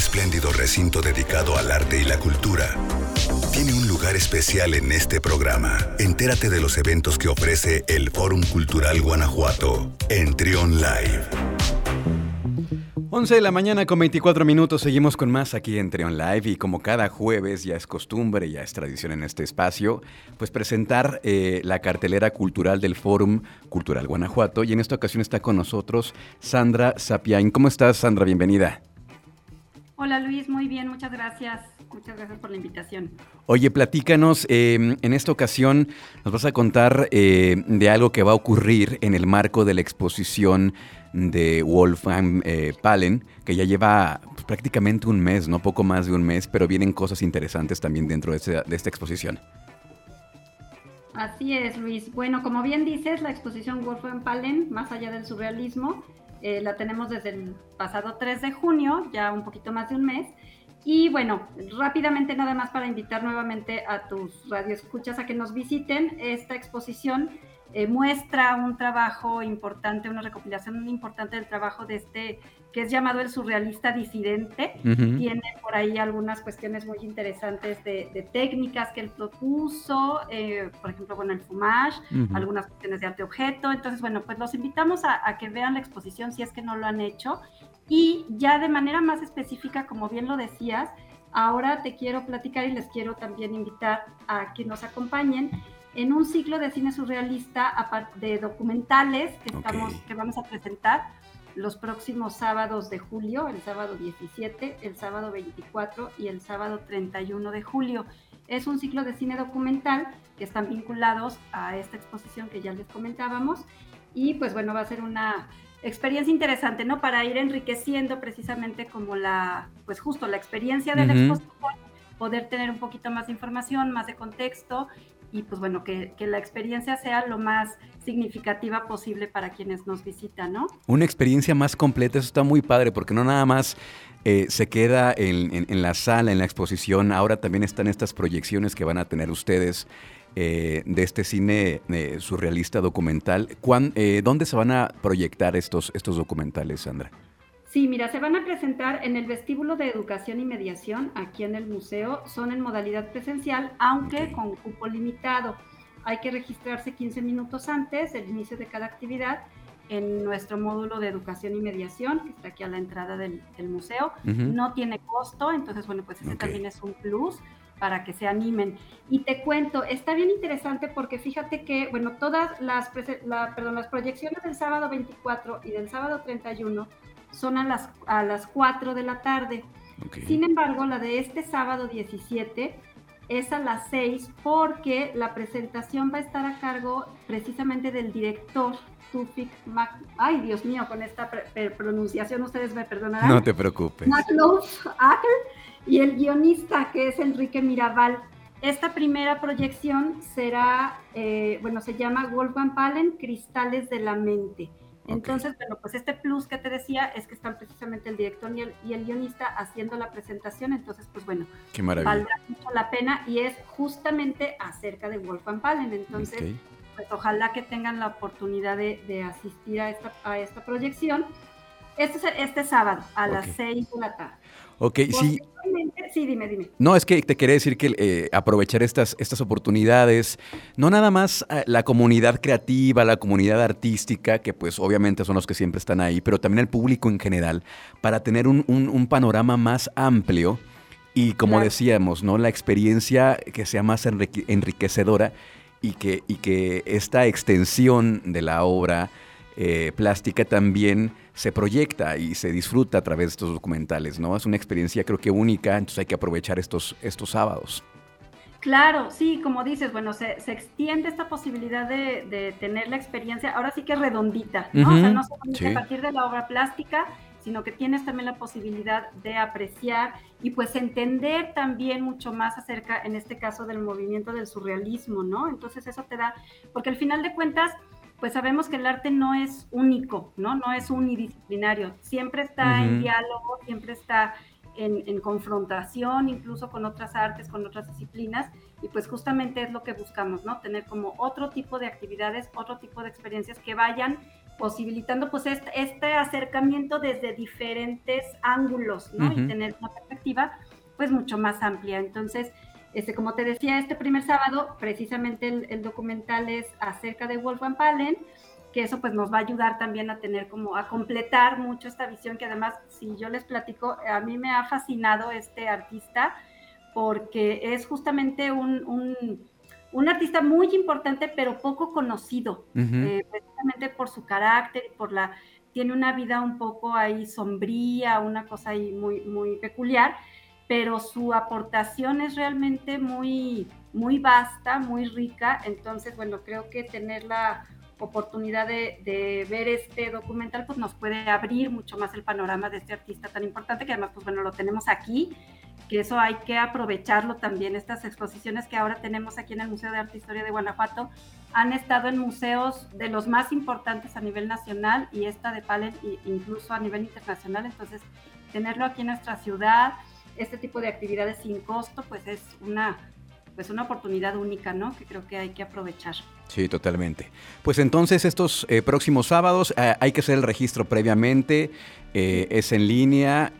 espléndido recinto dedicado al arte y la cultura, tiene un lugar especial en este programa. Entérate de los eventos que ofrece el Fórum Cultural Guanajuato en Trion Live. 11 de la mañana con 24 minutos, seguimos con más aquí en Trion Live y como cada jueves ya es costumbre, ya es tradición en este espacio, pues presentar eh, la cartelera cultural del Fórum Cultural Guanajuato y en esta ocasión está con nosotros Sandra Sapiain. ¿Cómo estás Sandra? Bienvenida. Hola Luis, muy bien, muchas gracias. Muchas gracias por la invitación. Oye, platícanos, em, en esta ocasión nos vas a contar eh, de algo que va a ocurrir en el marco de la exposición de Wolfgang eh, Palen, que ya lleva pues, prácticamente un mes, no poco más de un mes, pero vienen cosas interesantes también dentro de, esta exposición. Así es, Luis. Bueno, como bien dices, la exposición Wolfgang Palen, más allá del surrealismo, eh, la tenemos desde el pasado 3 de junio, ya un poquito más de un mes. Y bueno, rápidamente nada más para invitar nuevamente a tus radioescuchas a que nos visiten esta exposición eh, muestra un trabajo importante, una recopilación importante del trabajo de este, que es llamado el surrealista disidente. Tiene por ahí algunas cuestiones muy interesantes de, técnicas que él propuso, eh, por ejemplo, con el fumage, algunas cuestiones de arte objeto. Entonces, bueno, pues los invitamos a, a que vean la exposición si es que no lo han hecho. Y ya de manera más específica, como bien lo decías, ahora te quiero platicar y les quiero también invitar a que nos acompañen en un ciclo de cine surrealista de documentales que, estamos, que vamos a presentar los próximos sábados de julio, el sábado 17, el sábado 24 y el sábado 31 de julio. Es un ciclo de cine documental que están vinculados a esta exposición que ya les comentábamos y pues bueno, va a ser una experiencia interesante, ¿no? Para ir enriqueciendo precisamente como la, pues justo la experiencia de la exposición, poder tener un poquito más de información, más de contexto y pues bueno, que, la experiencia sea lo más significativa posible para quienes nos visitan, ¿no? Una experiencia más completa, eso está muy padre, porque no nada más eh, se queda en, la sala, en la exposición, ahora también están estas proyecciones que van a tener ustedes eh, de este cine eh, surrealista documental. ¿Dónde se van a proyectar estos, estos documentales, Sandra? Sí, mira, se van a presentar en el vestíbulo de educación y mediación aquí en el museo. Son en modalidad presencial, aunque con cupo limitado. Hay que registrarse 15 minutos antes del inicio de cada actividad en nuestro módulo de educación y mediación, que está aquí a la entrada del, museo. No tiene costo, entonces, bueno, pues ese también es un plus para que se animen. Y te cuento, está bien interesante porque fíjate que, bueno, todas las, perdón, las proyecciones del sábado 24 y del sábado 31 son a las, a las 4 de la tarde. Sin embargo, la de este sábado 17 es a las 6 porque la presentación va a estar a cargo precisamente del director Tufik Mac... Ay, Dios mío, con esta pronunciación ustedes me perdonarán. No te preocupes. Y el guionista que es Enrique Mirabal. Esta primera proyección será, eh, bueno, se llama Wolfgang Palen, Cristales de la Mente. Entonces, bueno, pues este plus que te decía es que están precisamente el director y el, guionista haciendo la presentación, entonces, pues bueno, valdrá mucho la pena y es justamente acerca de Wolfgang Palen, entonces, pues ojalá que tengan la oportunidad de, asistir a esta, a esta proyección. Este, es este sábado a las 6 de la tarde. Ok, sí. Sí, dime, dime. No, es que te quería decir que eh, aprovechar estas, estas oportunidades, no nada más eh, la comunidad creativa, la comunidad artística, que pues obviamente son los que siempre están ahí, pero también el público en general, para tener un, panorama más amplio y como decíamos, ¿no? La experiencia que sea más enriquecedora y que, y que esta extensión de la obra eh, plástica también se proyecta y se disfruta a través de estos documentales, ¿no? Es una experiencia creo que única, entonces hay que aprovechar estos, estos sábados. Claro, sí, como dices, bueno, se, extiende esta posibilidad de, tener la experiencia, ahora sí que redondita, ¿no? o sea, no solamente a partir de la obra plástica, sino que tienes también la posibilidad de apreciar y pues entender también mucho más acerca, en este caso, del movimiento del surrealismo, ¿no? Entonces eso te da, porque al final de cuentas, pues sabemos que el arte no es único, ¿no? No es unidisciplinario, siempre está en diálogo, siempre está en, confrontación, incluso con otras artes, con otras disciplinas, y pues justamente es lo que buscamos, ¿no? Tener como otro tipo de actividades, otro tipo de experiencias que vayan posibilitando pues este, este acercamiento desde diferentes ángulos, ¿no? Y tener una perspectiva pues mucho más amplia. Entonces, este, como te decía, este primer sábado, precisamente el, documental es acerca de Wolfgang Palen, que eso pues nos va a ayudar también a tener como a completar mucho esta visión que además, si yo les platico, a mí me ha fascinado este artista porque es justamente un, un, artista muy importante pero poco conocido, eh, precisamente por su carácter, por la tiene una vida un poco ahí sombría, una cosa ahí muy, muy peculiar pero su aportación es realmente muy, muy vasta, muy rica. Entonces, bueno, creo que tener la oportunidad de, ver este documental, pues nos puede abrir mucho más el panorama de este artista tan importante, que además, pues bueno, lo tenemos aquí, que eso hay que aprovecharlo también. Estas exposiciones que ahora tenemos aquí en el Museo de Arte e Historia de Guanajuato han estado en museos de los más importantes a nivel nacional y esta de Palen incluso a nivel internacional. Entonces, tenerlo aquí en nuestra ciudad, este tipo de actividades sin costo, pues es una, pues una oportunidad única, ¿no? Que creo que hay que aprovechar. Sí, totalmente. Pues entonces estos eh, próximos sábados eh, hay que hacer el registro previamente, eh, es en línea.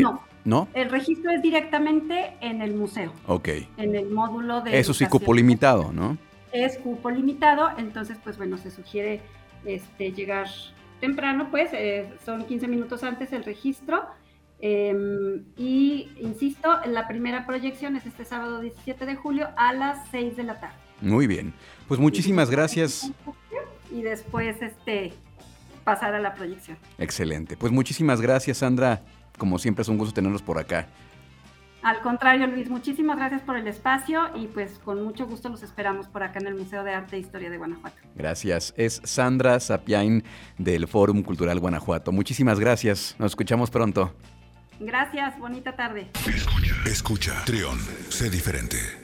no. ¿No? El registro es directamente en el museo. Ok. En el módulo de... Eso sí, cupo limitado, ¿no? Es cupo limitado, entonces pues bueno, se sugiere este, llegar temprano, pues son 15 minutos antes el registro Em, y insisto, la primera proyección es este sábado 17 de julio a las 6 de la tarde. Muy bien. Pues muchísimas gracias. Y después este pasar a la proyección. Excelente. Pues muchísimas gracias, Sandra. Como siempre es un gusto tenerlos por acá. Al contrario, Luis, muchísimas gracias por el espacio y pues con mucho gusto los esperamos por acá en el Museo de Arte e Historia de Guanajuato. Gracias. Es Sandra Sapiain del Fórum Cultural Guanajuato. Muchísimas gracias. Nos escuchamos pronto. Gracias, bonita tarde. Escucha, escucha, Trión, sé diferente.